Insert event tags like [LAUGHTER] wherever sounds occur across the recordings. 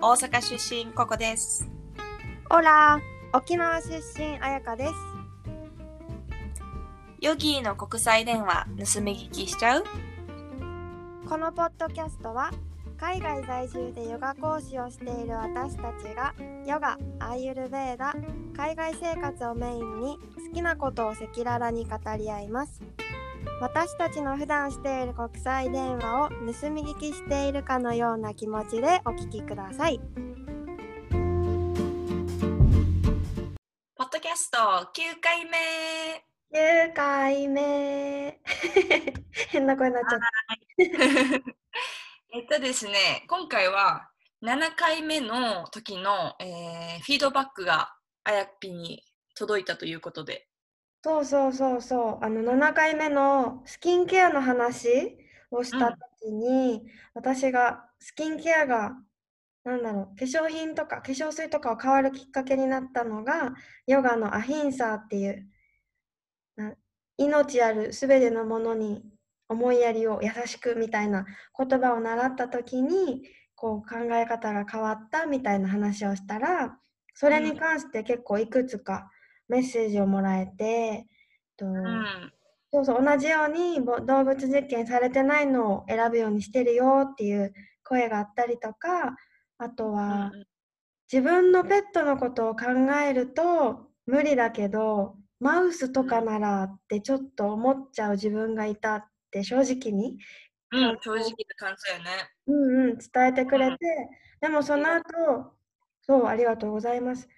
大阪出身ココです。オラ沖縄出身あやかです。ヨギーの国際電話盗み聞きしちゃう？このポッドキャストは海外在住でヨガ講師をしている私たちがヨガ、アーユルベーダ、海外生活をメインに好きなことを赤裸々に語り合います私たちの普段している国際電話を盗み聞きしているかのような気持ちでお聞きください。ポッドキャスト9回目。9回目。[LAUGHS] 変な声になっちゃった。[LAUGHS] えっとですね、今回は7回目の時の、えーフィードバックがあやっぴに届いたということで。そうそうそうそう。あの7回目のスキンケアの話をした時に、私がスキンケアがなんだろう化粧品とか化粧水とかを変わるきっかけになったのがヨガのアヒンサーっていうな命あるすべてのものに思いやりを優しくみたいな言葉を習った時にこう考え方が変わったみたいな話をしたらそれに関して結構いくつかメッセージをもらえて、とうん。そうそう同じようにぼ動物実験されてないのを選ぶようにしてるよっていう声があったりとかあとは自分のペットのことを考えると無理だけどマウスとかならってちょっと思っちゃう自分がいたって正直に、うん、正直な感想やね。うんうん、伝えてくれて、でもそのあ後そうありがとうございます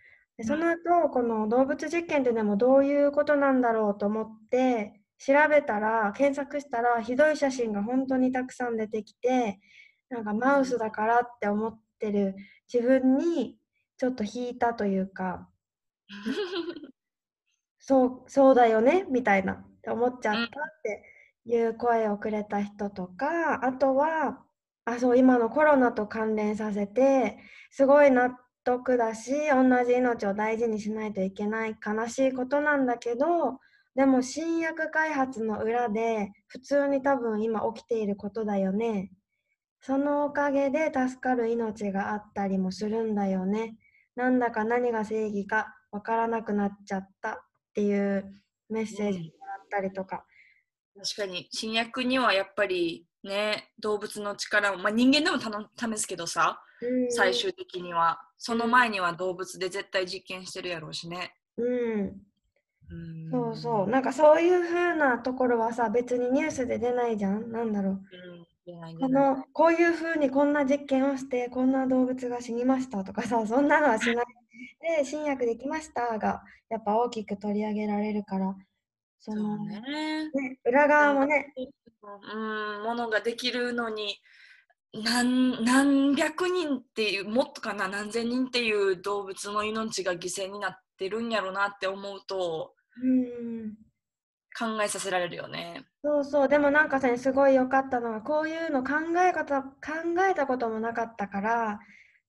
でその後この動物実験ってでもどういうことなんだろうと思って調べたら検索したらひどい写真が本当にたくさん出てきてなんかマウスだからって思ってる自分にちょっと引いたというか [LAUGHS] そうそうだよねみたいなって思っちゃったっていう声をくれた人とかあとはあそう今のコロナと関連させてすごい納得だし同じ命を大事にしないといけない悲しいことなんだけどでも新薬開発の裏で普通に多分今起きていることだよね。そのおかげで助かる命があったりもするんだよね。なんだか何が正義かわからなくなっちゃったっていうメッセージもらったりとか、確かに。新薬にはやっぱりね動物の力を、まあ、人間でも試すけどさうん最終的には。その前には動物で絶対実験してるやろうしね。うん。うん。そうそう。なんかそういう風なところはさ別にニュースで出ないじゃん。なんだろう。うん。このこういう風にこんな実験をしてこんな動物が死にましたとかさ [LAUGHS] そんなのはしないで新薬できましたがやっぱ大きく取り上げられるから。そのね。ね裏側もね。うん、ものができるのに何何百人っていうもっとかな何千人っていう動物の命が犠牲になってるんやろなって思うとうん考えさせられるよね。そうそう。でもなんかさすごい良かったのはこういうの考え方考えたこともなかったから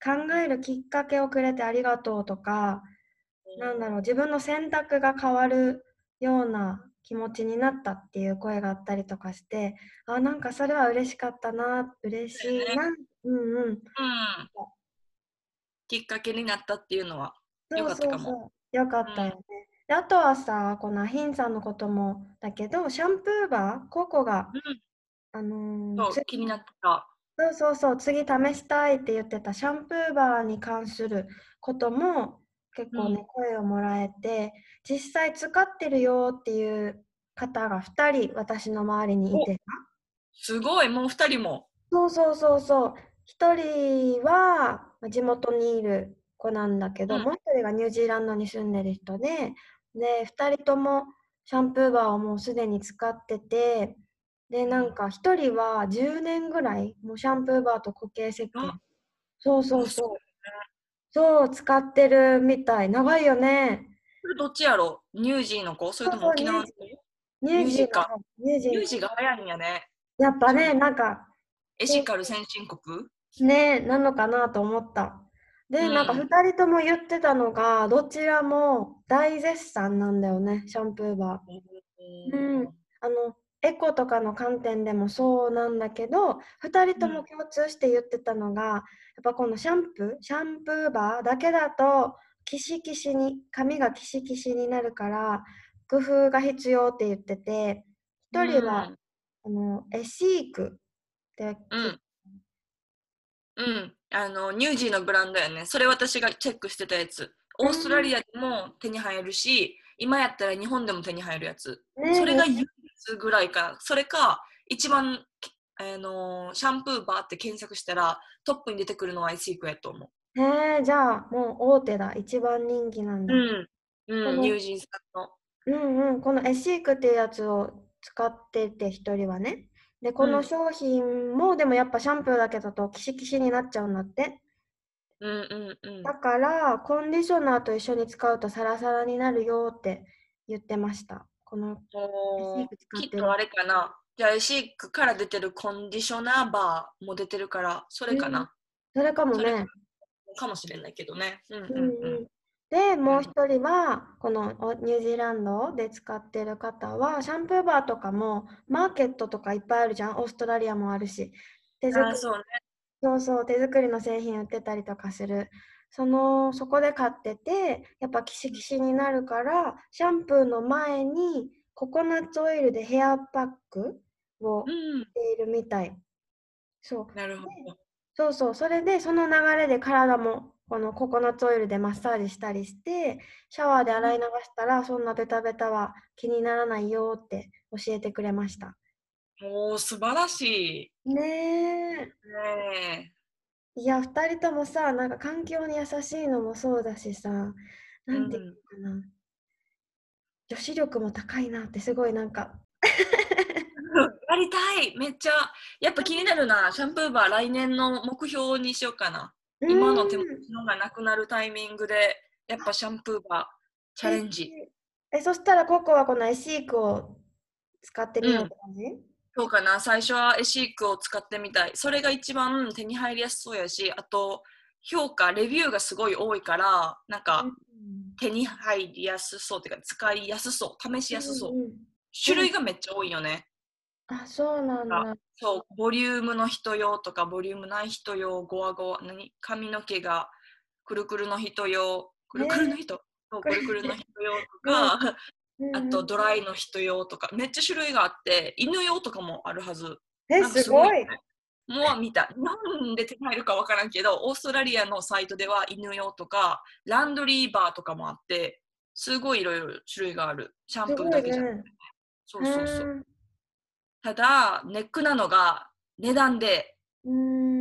考えるきっかけをくれてありがとうとかなんだろう自分の選択が変わるような気持ちになったっていう声があったりとかしてあなんかそれは嬉しかったな嬉しいな、うんうん。うん、きっかけになったっていうのはよかったかも。そうそうそう。よかったよね、であとはさこのアヒンさんのこともだけどシャンプーバーココが、あのーそう気になった。そうそうそう次試したいって言ってたシャンプーバーに関することも結構ね、うん。声をもらえて実際使ってるよっていう方が2人私の周りにいてすごいもう二人も。そうそうそうそう。1人はまあ地元にいる子なんだけど、うん。もう1人がニュージーランドに住んでる人でで2人ともシャンプーバーをもうすでに使っててでなんか1人は10年ぐらいもうシャンプーバーと固形石鹸。あそうそうそうそう使ってるみたい。長いよね。どっちやろ？ニュージーの子？それとも沖縄の子？ニュージーかのニュージーニュージー。が早いんやね。やっぱねなんかエシカル先進国？ねなのかなと思った。で、うん。なんか2人とも言ってたのが、どちらも大絶賛なんだよね、シャンプーバー。うん。あの、エコとかの観点でもそうなんだけど2人とも共通して言ってたのが、やっぱこのシャンプーシャンプーバーだけだとキシキシに髪がキシキシになるから工夫が必要って言ってて1人は、うんあのエシークってうん。うん。あの、ニュージーのブランドやね。それ私がチェックしてたやつ。オーストラリアでも手に入るし、今やったら日本でも手に入るやつ。ねそれが唯一ぐらいかな。それか、一番、あのシャンプーバーって検索したらトップに出てくるのはエシークやと思へえじゃあもう大手だ一番人気なんう。だ、うん。うん、このニュージーさんの。うんうん、このエシークっていうやつを使ってて一人はね。で、こうんの商品も、でもやっぱシャンプーだけだとキシキシになっちゃうんだって。うんうんうんだ。から、コンディショナーと一緒に使うとサラサラになるよって言ってました。この、きっとあれかな？じゃあエシークから出てるコンディショナーバーも出てるから、それかな？それかもね。かもしれないけどね。うん。で、もう一人は、このおニュージーランドで使ってる方は、シャンプーバーとかも、マーケットとかいっぱいあるじゃん。オーストラリアもあるし。手作りあーそうね。そうそう、手作りの製品売ってたりとかする。その、そこで買ってて、やっぱキシキシになるから、シャンプーの前にココナッツオイルでヘアパックをしうん。ているみたい。そう。なるほど。そうそう、それでその流れで体もこのココナッツオイルでマッサージしたりして、シャワーで洗い流したら、そんなベタベタは気にならないよって教えてくれました。おー、素晴らしねえ。い。ねいや、二人ともさ、なんか環境に優しいのもそうだしさ、なんていうのかな。女子力も高いなってすごいなんか、え。[LAUGHS] やりたいめっちゃ。やっぱ気になるな。シャンプーバー来年の目標にしようかな。今の手持うんちのがなくなるタイミングで、やっぱシャンプーバーチャレンジ。え、そしたらココはこのエシークを使ってみようって感じ、そうかな。最初はエシークを使ってみたい。それが一番手に入りやすそうやし、あと、評価、レビューがすごい多いから、なんか手に入りやすそうっていうか、使いやすそう、試しやすそう。んん種類がめっちゃ多いよね。あ、そうなんだ。そう、ボリュームの人用とか、ボリュームない人用、ゴワゴワ、何？髪の毛がくるくるの人用、くるくるの人、そうくるくるの人用とか、う [LAUGHS] んあとドライの人用とか、めっちゃ種類があって、犬用とかもあるはず。え、すごい。ねもう見た。日本で手に入るかわからんけど、オーストラリアのサイトでは犬用とか、ランドリーバーとかもあって、すごいいろいろ種類がある。シャンプーだけじゃなくて、ね。そうそうそう。うただ、ネックなのが値段で。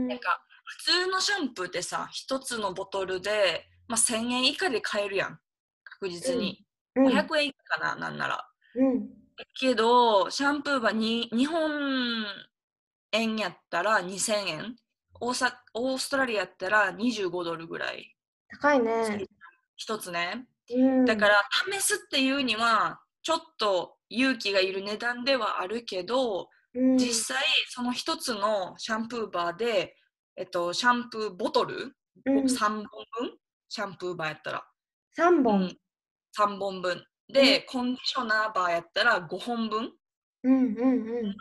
なんか普通のシャンプーってさ、一つのボトルで、まあ、1000円以下で買えるやん。確実に。うん。500円以下かな、なんなら。うん。けど、シャンプーはに日本円やったら2000円。大阪オーストラリアやったら25ドルぐらい。高いね。一つね。うん。だから、試すっていうには、ちょっと勇気がいる値段ではあるけど、うん、実際その一つのシャンプーバーで、えっと、シャンプーボトル、うん、3本分？シャンプーバーやったら、3う本。ん、3本分。で、コンディショナーバーやったら5本分。の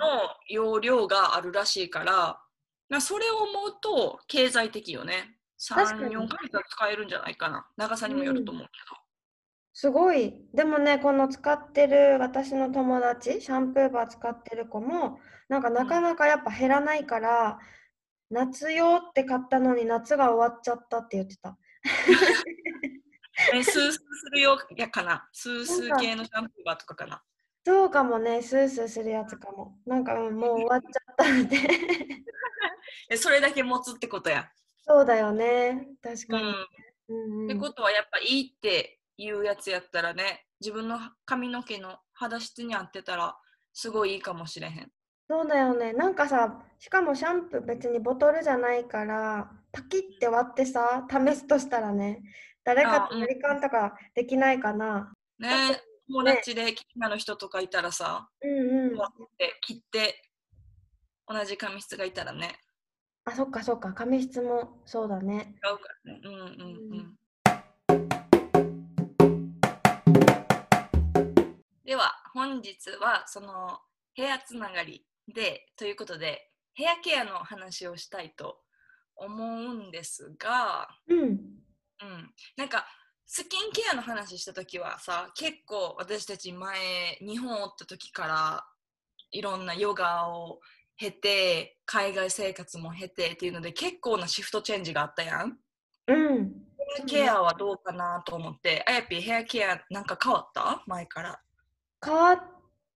容量があるらしいから、まあ、それを思うと経済的よね。確かに。3、4ヶ月は使えるんじゃないかな。長さにもよると思うけすごい。でもね、この使ってる私の友達、シャンプーバー使ってる子も、なんかなかなかやっぱ減らないから、夏用って買ったのに夏が終わっちゃったって言ってた。[LAUGHS] ど、えスースーするよやかなスースー系のシャンプーバーとかかなそうかもね、スースーするやつかも。なんか、うんもう終わっちゃったので。え [LAUGHS] それだけ持つってことや、そうだよね。確かに。うんってことはやっぱいいっていうやつやったらね自分の髪の毛の肌質に合ってたらすごいいいかもしれへんそうだよね。なんかさ、しかもシャンプー別にボトルじゃないから、パキって割ってさ、試すとしたらね、誰かとあうん割り勘とかできないかな。ね友達でキナの人とかいたらさ、うんうん。で切って同じ髪質がいたらねあ、そっかそっか。髪質もそうだね。違うからねうんうんうんでは本日はそのヘアつながりでということでヘアケアの話をしたいと思うんですが、うん。うん、なんかスキンケアの話した時はさ結構私たち前日本おった時からいろんなヨガを経て海外生活も経てっていうので結構なシフトチェンジがあったやん。うん。ヘアケアはどうかなと思って、あやぴヘアケアなんか変わった？前から。変わっ、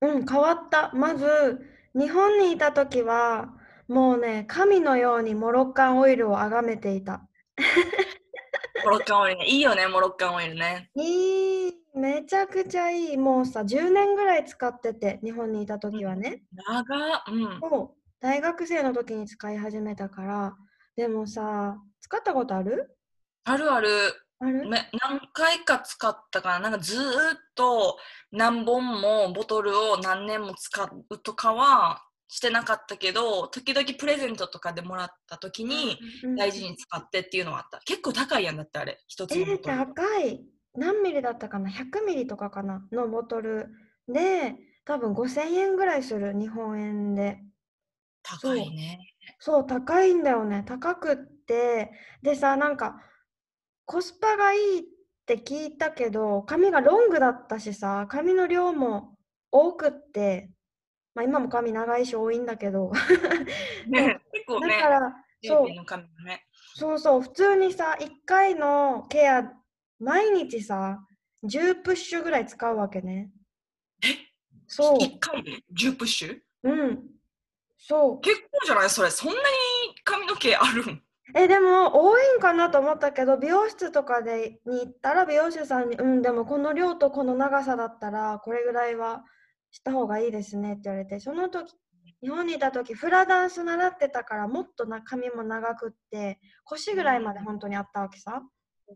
うん、変わった。まず、日本にいた時は、もうね、神のようにモロッカンオイルを崇めていた。モロッカンオイルね。いいよね、モロッカンオイルね。いい、めちゃくちゃいい。もうさ、10年ぐらい使ってて、日本にいた時はね。長っうん。そう、大学生の時に使い始めたから、でもさ、使ったことある？あるある。ある？め何回か使ったかな。なんかずーっと何本もボトルを何年も使うとかはしてなかったけど、時々プレゼントとかでもらった時にうん大事に使ってっていうのはあった。結構高いやんだってあれ、一つえー、のボトル。高い。何ミリだったかな ?100 ミリとかかなのボトルで、多分5000円ぐらいする、日本円で。高いね。そう、高いんだよね。高くって。でさ、なんか、コスパがいいって聞いたけど、髪がロングだったしさ、髪の量も多くって、まあ今も髪長いし多いんだけど、[LAUGHS] ね結構ねだか、ら、そう。そうそう、普通にさ、1回のケア、毎日さ、10プッシュぐらい使うわけね。そう、1回で10プッシュ？うん。そう。結構じゃない？それ。そんなに髪の毛あるん？え、でも多いんかなと思ったけど、美容室とかでに行ったら美容師さんに、うん、でもこの量とこの長さだったら、これぐらいはした方がいいですねって言われて、その時、日本にいた時、フラダンス習ってたから、もっとな髪も長くって、腰ぐらいまで本当にあったわけさ。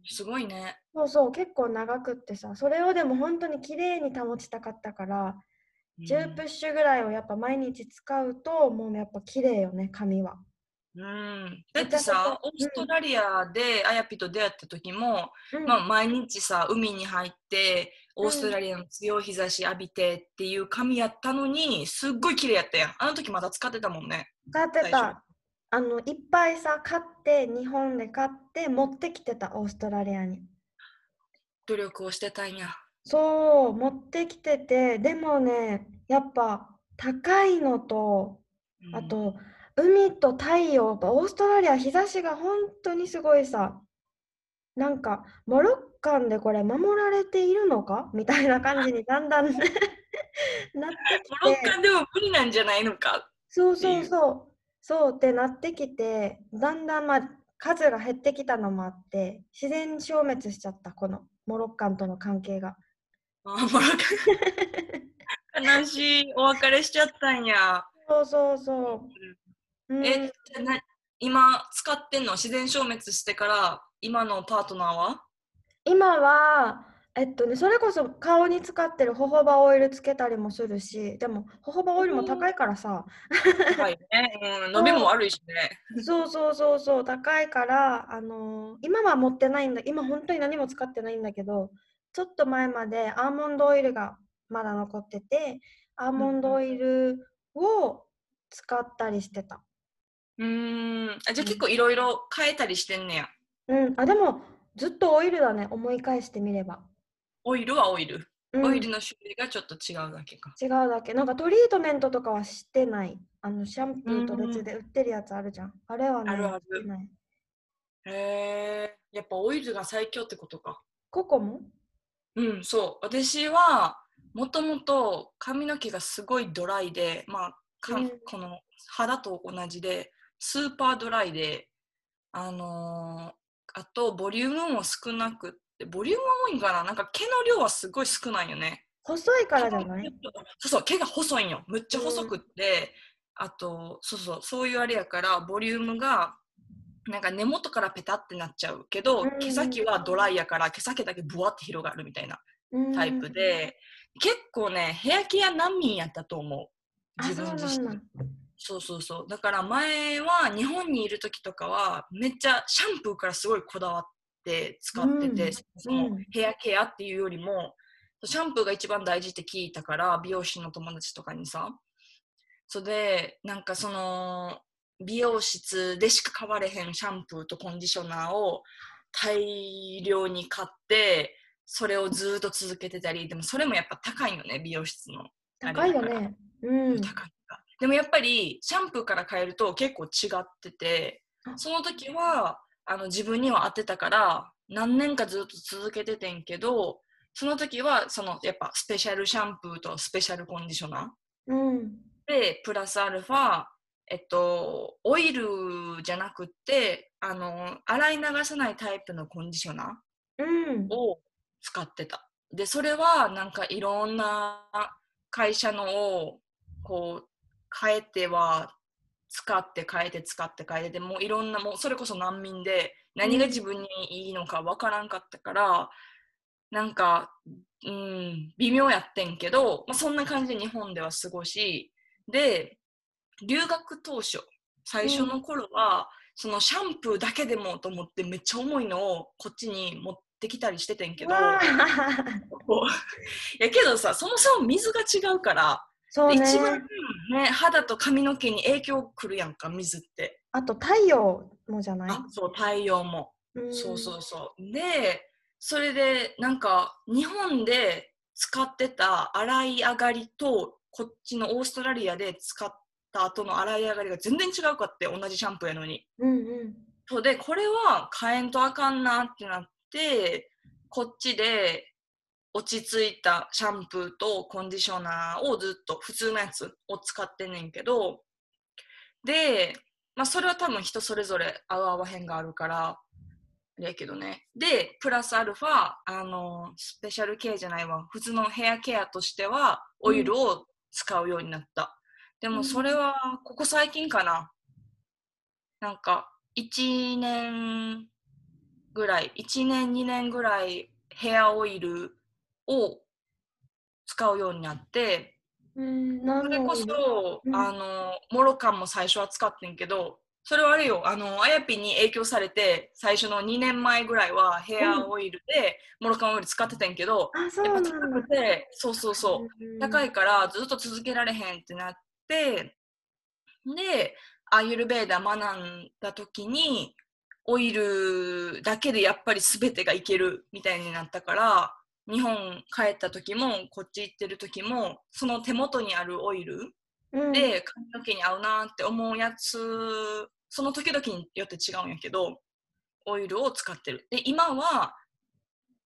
すごいね。そうそう、結構長くってさ、それをでも本当に綺麗に保ちたかったから、10プッシュぐらいをやっぱ毎日使うと、もうやっぱ綺麗よね、髪は。うん、だってさ、オーストラリアであやぴと出会った時も、うんまあ、毎日さ、海に入って、オーストラリアの強い日差し浴びてっていう髪やったのに、すっごい綺麗やったやん。あの時まだ使ってたもんね。使ってた。あの、いっぱいさ、買って、日本で買って、持ってきてた、オーストラリアに。努力をしてたんや。そう、持ってきてて、でもね、やっぱ高いのと、うんあと、海と太陽、オーストラリア日差しが本当にすごいさ、なんか、モロッカンでこれ守られているのか？みたいな感じにだんだん [LAUGHS] なってモロきて、ッカンでも無理なんじゃないのか？そうそううそう、そうってなってきて、だんだんまあ数が減ってきたのもあって、自然消滅しちゃった、このモロッカンとの関係が。あモロッカン。[LAUGHS] 悲しい。お別れしちゃったんや。そうそうそう。うん、え、な今使ってんの？自然消滅してから今のパートナーは？今は、えっとね、それこそ顔に使ってるホホバオイルつけたりもするし、でもホホバオイルも高いからさ、高いね。うん、伸びも悪いしね。そうそうそうそう、高いから、あのー今は持ってないんだ、今本当に何も使ってないんだけど、ちょっと前までアーモンドオイルがまだ残ってて、アーモンドオイルを使ったりしてた。うーん。あじゃあ結構いろいろ変えたりしてんねや。うん、あ、でもずっとオイルだね、思い返してみれば。オイルはオイル。うん、オイルの種類がちょっと違うだけか。違うだけ。なんかトリートメントとかはしてない。あのシャンプーと別で売ってるやつあるじゃん。あれはね、あるあるしてない。へえ。やっぱオイルが最強ってことか。ココもうん、そう。私はもともと髪の毛がすごいドライで、まあ、かうんこの肌と同じで、スーパードライで、あのーあとボリュームも少なくって、ボリュームは多いんかな？なんか毛の量はすごい少ないよね。細いからじゃない？そうそう、毛が細いんよ。むっちゃ細くって、あと、そうそう、そういうあれやから、ボリュームが、なんか根元からペタってなっちゃうけど、うん毛先はドライやから、毛先だけブワって広がるみたいなうんタイプで、結構ね、ヘアケア難民やったと思う。あ、自分自身。そうそうそう。だから前は日本にいる時とかはめっちゃシャンプーからすごいこだわって使ってて、うんそのうんヘアケアっていうよりもシャンプーが一番大事って聞いたから美容師の友達とかにさそれでなんかその美容室でしか買われへんシャンプーとコンディショナーを大量に買ってそれをずっと続けてたりでもそれもやっぱ高いよね美容室の高いよね。うん。高いかでもやっぱりシャンプーから変えると結構違っててその時はあの自分には合ってたから何年かずっと続けててんけどその時はそのやっぱスペシャルシャンプーとスペシャルコンディショナーうん。でプラスアルファえっとオイルじゃなくってあの洗い流さないタイプのコンディショナうんー。を使ってたでそれはなんかいろんな会社のをこう変えては使って変えて使って変えてでもういろんなもうそれこそ難民で何が自分にいいのかわからんかったから、なんか、うん、微妙やってんけど、まあ、そんな感じで日本では過ごしで留学当初最初の頃は、そのシャンプーだけでもと思ってめっちゃ重いのをこっちに持ってきたりしててんけど [LAUGHS] やけどさそもそも水が違うからそうね。一番、ね、肌と髪の毛に影響くるやんか水って。あと太陽もじゃない？あそう太陽も、うん。そうそうそう。でそれでなんか日本で使ってた洗い上がりとこっちのオーストラリアで使った後の洗い上がりが全然違うかって同じシャンプーやのに。うんうん。そうでこれは変えんとあかんなってなってこっちで落ち着いたシャンプーとコンディショナーをずっと普通のやつを使ってんねんけどで、まあ、それは多分人それぞれ合う合わへんがあるからあれやけどね。でプラスアルファあのスペシャルケアじゃないわ。普通のヘアケアとしてはオイルを使うようになった、でもそれはここ最近かな。なんか1年ぐらい1年2年ぐらいヘアオイルを使うようになってうん、そ何れこそ、うん。あのモロカンも最初は使ってんけどそれはあれよあのあやぴに影響されて最初の2年前ぐらいはヘアオイルで、モロカンオイル使ってたんやけどあ、そうやっぱ高く。てそうそうそう。うん高いからずっと続けられへんってなってでアーユルベーダ学んだ時にオイルだけでやっぱり全てがいけるみたいになったから日本帰った時もこっち行ってる時もその手元にあるオイルうん、で髪の毛に合うなって思うやつその時々によって違うんやけどオイルを使ってる。で今は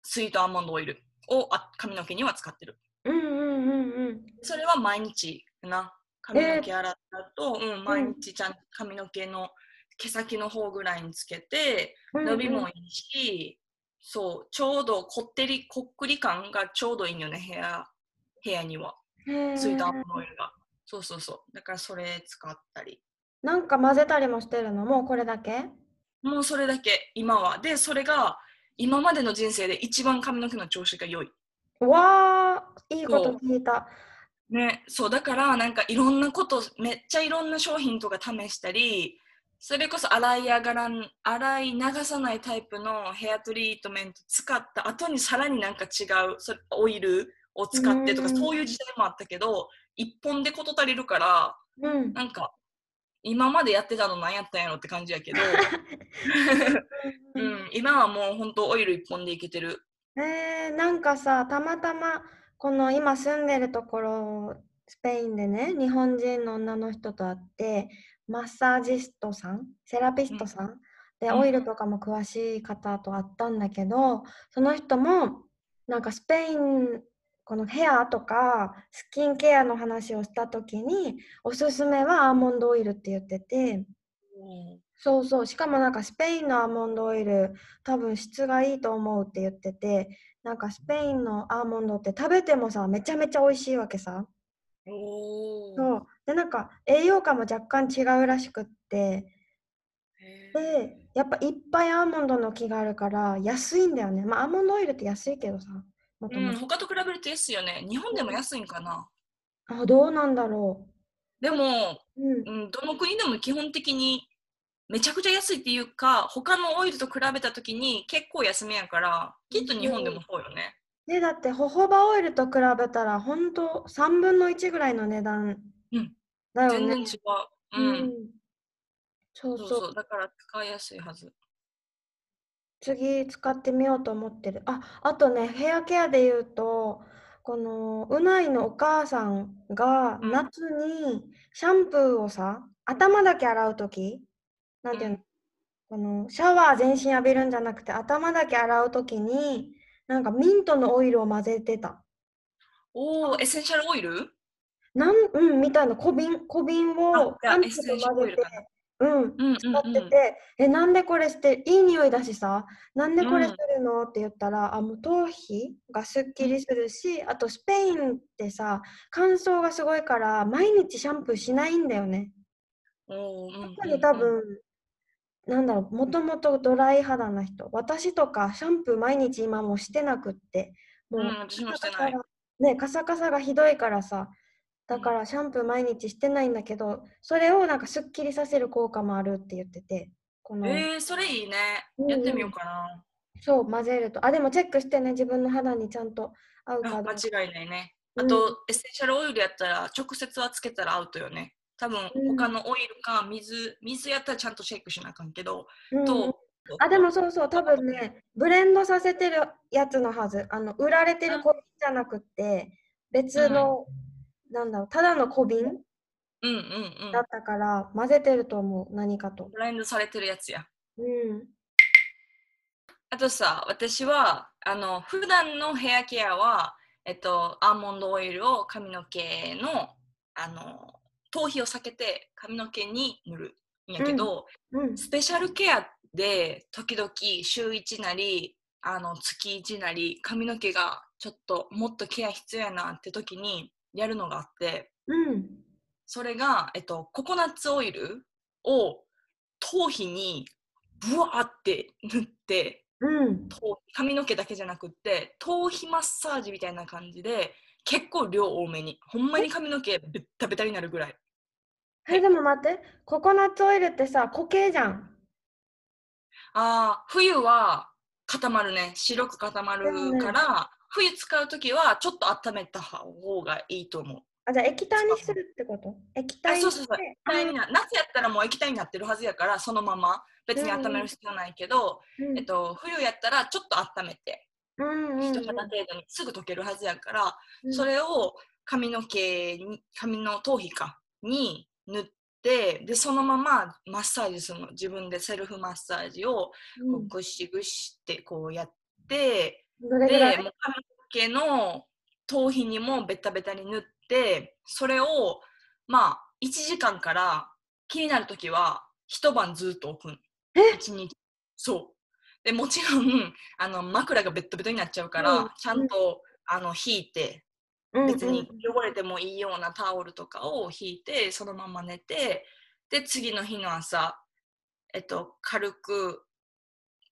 スイートアーモンドオイルをあ髪の毛には使ってる。うんうんうんうん。それは毎日やな。髪の毛洗ったと、うん、毎日ちゃんと髪の毛の毛先の方ぐらいにつけてうん。伸びもいいし、そうちょうどこってりこっくり感がちょうどいいんよね部屋部屋には。へー。スイートアーモンドオイルが。そうそうそう。だからそれ使ったり。なんか混ぜたりもしてるの？もうこれだけ？もうそれだけ。今は。でそれが今までの人生で一番髪の毛の調子が良い。わあいいこと聞いた。ね、そう。だからなんかいろんなことめっちゃいろんな商品とか試したりそれこそ洗い上がらん洗い流さないタイプのヘアトリートメント使った後にさらになんか違うそれオイルを使ってとかうん。そういう時代もあったけど一本で事足りるからうん。なんか今までやってたの何やったんやろって感じやけど、うん、今はもう本当オイル一本でいけてる。えー、なんかさたまたまこの今住んでるところスペインでね日本人の女の人と会ってマッサージストさんセラピストさん、でうんオイルとかも詳しい方と会ったんだけどその人もなんかスペインこのヘアとかスキンケアの話をした時におすすめはアーモンドオイルって言ってて。そうそう。しかもなんかスペインのアーモンドオイル多分質がいいと思うって言っててなんかスペインのアーモンドって食べてもさめちゃめちゃ美味しいわけさ。そうでなんか栄養価も若干違うらしくって。でやっぱいっぱいアーモンドの木があるから安いんだよね。まあアーモンドオイルって安いけどさもとうん、もと他と比べると安いよね。日本でも安いんかな。あどうなんだろでも、ううん。うん、どの国でも基本的にめちゃくちゃ安いっていうか他のオイルと比べた時に結構安めやからきっと日本でもそうよね。でだってホホバオイルと比べたらほんと3分の1ぐらいの値段うんだよね。全然違う。うん。そうそうそうそう。だから使いやすいはず。次使ってみようと思ってる。あ、あとね、ヘアケアで言うと、このうないのお母さんがうん夏にシャンプーをさ、頭だけ洗うとき、なんていうの、うんこのシャワー全身浴びるんじゃなくて頭だけ洗うときに、なんかミントのオイルを混ぜてた。おお、エッセンシャルオイル？なん、うん、みたいな小瓶、小瓶をあじゃあシャンプーエッセンシャと混ぜてルオイルかな、うん、うんうん。使ってうん。て、え、なんでこれして、いい匂いだしさ、なんでこれうんするの？って言ったら、あ、もう頭皮がすっきりするし、あとスペインってさ、乾燥がすごいから、毎日シャンプーしないんだよね。特に多分、なんだろう、もともとドライ肌な人、私とかシャンプー毎日今もうしてなくって、もううん、私もしてない。ね、カサカサがひどいからさ、だからシャンプー毎日してないんだけど、それをなんかすっきりさせる効果もあるって言ってて、この、えー、それいいね。うんうんやってみようかな。そう、混ぜると。あ、でもチェックしてね、自分の肌にちゃんと合うか。間違いないね。うんあと、エッセンシャルオイルやったら直接はつけたらアウトよね。多分うん他のオイルか水、水やったらちゃんとチェックしなあかんけど、うんと、あ、でもそうそう、多分ね、ブレンドさせてるやつのはず。あの、売られてる小瓶じゃなくて、別の、なんだろう、ただの小瓶？うんうんうんだ。ったから、混ぜてると思う、何かと。ブレンドされてるやつや。うん。あとさ、私は、あの、普段のヘアケアは、えっと、アーモンドオイルを髪の毛の、あの、頭皮を避けて髪の毛に塗るんやけど、うん。スペシャルケアで時々週1なりあの月1なり髪の毛がちょっともっとケア必要やなって時にやるのがあってうん。それが、えっと、ココナッツオイルを頭皮にブワーって塗ってうん。頭髪の毛だけじゃなくって頭皮マッサージみたいな感じで結構量多めにほんまに髪の毛ベッタベタになるぐらいえ、でも待って、ココナッツオイルってさ、固形じゃん。ああ、冬は固まるね。白く固まるから、冬使うときはちょっと温めた方がいいと思う。あ、じゃあ液体にするってこと？液あ体にそうそうそう。して液体にな夏やったらもう液体になってるはずやから、そのまま別に温める必要ないけど、うん。えっと、冬やったらちょっと温めて、うんうんうん。一肌程度にすぐ溶けるはずやから、うん。それを髪の毛に、髪の頭皮かに塗って、で、そのままマッサージするの。自分でセルフマッサージをこううぐしぐしってこうやって、んどれぐらい？で、もう髪の毛の頭皮にもベタベタに塗って、それをまあ1時間から気になるときは一晩ずっと置くん。え？一日。そう。でもちろんあの枕がベッタベタになっちゃうから、うんちゃんとあの引いて、うん別に汚れてもいいようなタオルとかを引いてそのまま寝てで次の日の朝えっと軽く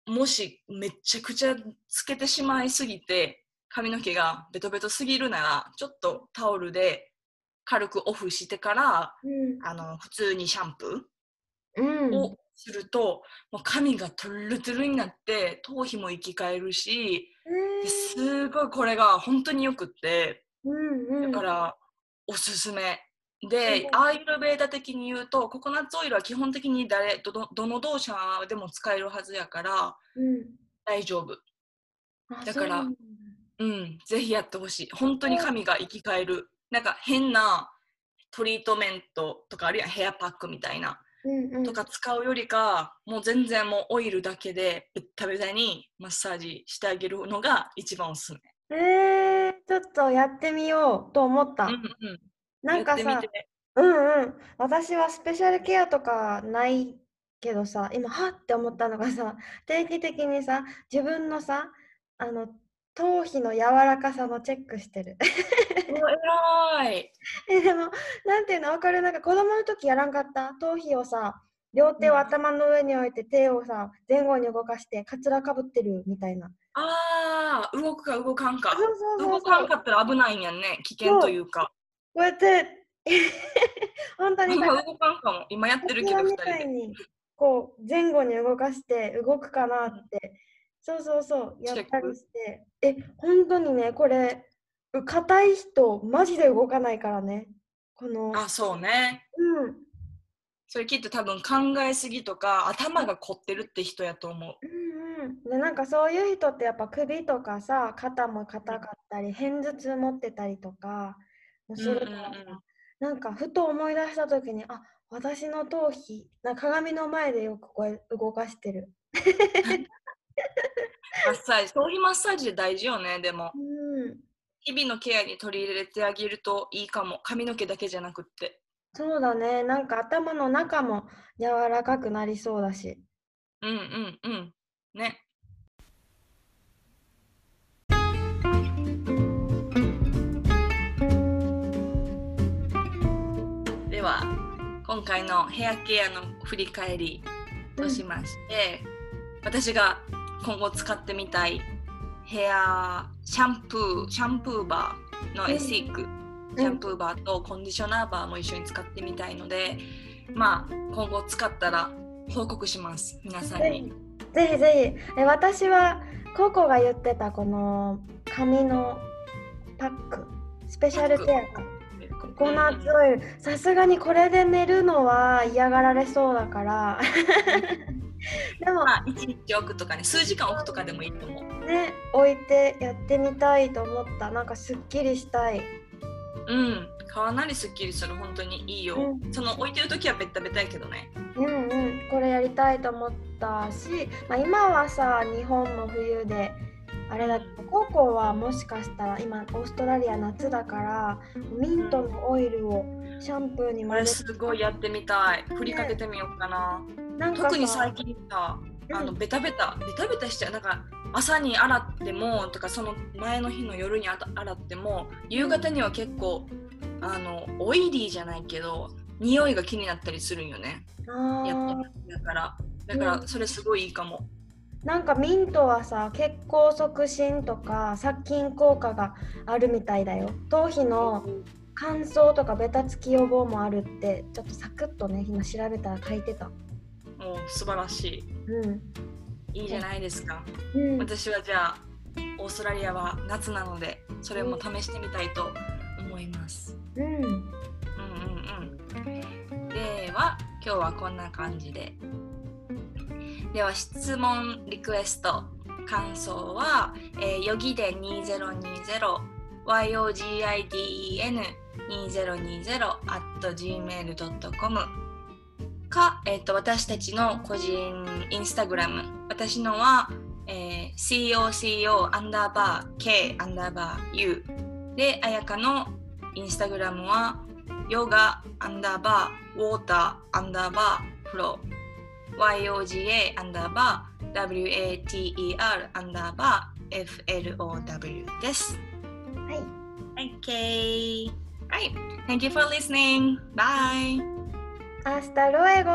もしめちゃくちゃつけてしまいすぎて髪の毛がベトベトすぎるならちょっとタオルで軽くオフしてからうんあの普通にシャンプうんーをすると、もう髪がトゥルトゥルになって頭皮も生き返るしえですごいこれが本当によくって。うんうんだから、おすすめ。うんで、アーユルベーダ的に言うと、ココナッツオイルは基本的に誰どどどの同社でも使えるはずやからうん大丈夫。あだからそうなんぜひやってほしい。本当に髪が生き返る。なんか変なトリートメントとかあるいはヘアパックみたいなうんうんとか使うよりか、もう全然もうオイルだけでベッタベタにマッサージしてあげるのが一番おすすめ。えー、ちょっとやってみようと思った。うんうん。なんかさ。うんうん、私はスペシャルケアとかないけどさ、今、はって思ったのがさ、[LAUGHS] 定期的にさ、自分のさ、あの、頭皮の柔らかさのチェックしてる。お偉い。[LAUGHS] え、でも、なんていうの、わかる？なんか子供の時やらんかった？頭皮をさ、両手をうん頭の上に置いて手をさ、前後に動かして、かつらかぶってるみたいな。ああ、動くか動かんか。そうそうそう動そう。かんかったら危ないんやんね。危険というか。こうやって、[LAUGHS] 本当に。今さ、動かんかも。今やってるけど、み二人で。たいにこう前後に動かして動くかなって、そうそうそう。やったりして。え本当にねこれう硬い人マジで動かないからね。この、あ、そうね。うん、それきっと多分考えすぎとか頭が凝ってるって人やと思う。うんうん、でなんかそういう人ってやっぱ首とかさ肩も硬かったり片頭痛持ってたりとかもするからさ、うんうんうんなんかふと思い出した時にあ私の頭皮な鏡の前でよくこれ動かしてる。マッサージ、頭皮マッサージで大事よね、でも。うん、日々のケアに取り入れてあげるといいかも。髪の毛だけじゃなくって。そうだねなんか頭の中も柔らかくなりそうだし。うんうんうん。ね。は、今回のヘアケアの振り返りとしまして、私が今後使ってみたいヘアシャンプー、シャンプーバーのエシーク、シャンプーバーとコンディショナーバーも一緒に使ってみたいので、まあ今後使ったら報告します、皆さんぜに。ひぜひぜひ。え私はココが言ってたこの髪のパックスペシャルケアココナッツオイル。さすがにこれで寝るのは嫌がられそうだから。[LAUGHS] でも。まあ、1日置くとかね、数時間置くとかでもいいと思う。ね置いてやってみたいと思った。なんかすっきりしたい。うん、かなりすっきりする、本当にいいよ。うん。その置いてる時はベッタベタやけどね。うんうん。これやりたいと思ったし、まあ、今はさ日本も冬であれだけどココはもしかしたら今オーストラリア夏だからミントのオイルをシャンプーにこ混ぜれすごいやってみたい。振りかけてみようかな。なんかさ特に最近さ、あのうんベタベタ、ベタベタしちゃう。なんか朝に洗ってもとかその前の日の夜に洗っても夕方には結構あのオイリーじゃないけど匂いが気になったりするんよね。あやってーみだからだからそれすごいいいかも。なんかミントはさ血行促進とか殺菌効果があるみたいだよ頭皮の乾燥とかベタつき予防もあるってちょっとサクッとね今調べたら書いてたもう素晴らしうんい。いいじゃないですか。うん私はじゃあオーストラリアは夏なのでそれも試してみたいと思います。うんうんうんうん。では今日はこんな感じで。では質問リクエスト感想は、えー、よぎで2020 yogiden2020 at gmail.com か、えー、と私たちの個人インスタグラム。私のは、えー、COCO アンダーバー K アンダーバー U であやかのインスタグラムはヨガアンダーバーウォーターアンダーバーフロー。yoga アンダーバー water アンダーバー flow です。はい。Okay. Right. Thank you for listening. Bye. Hasta luego.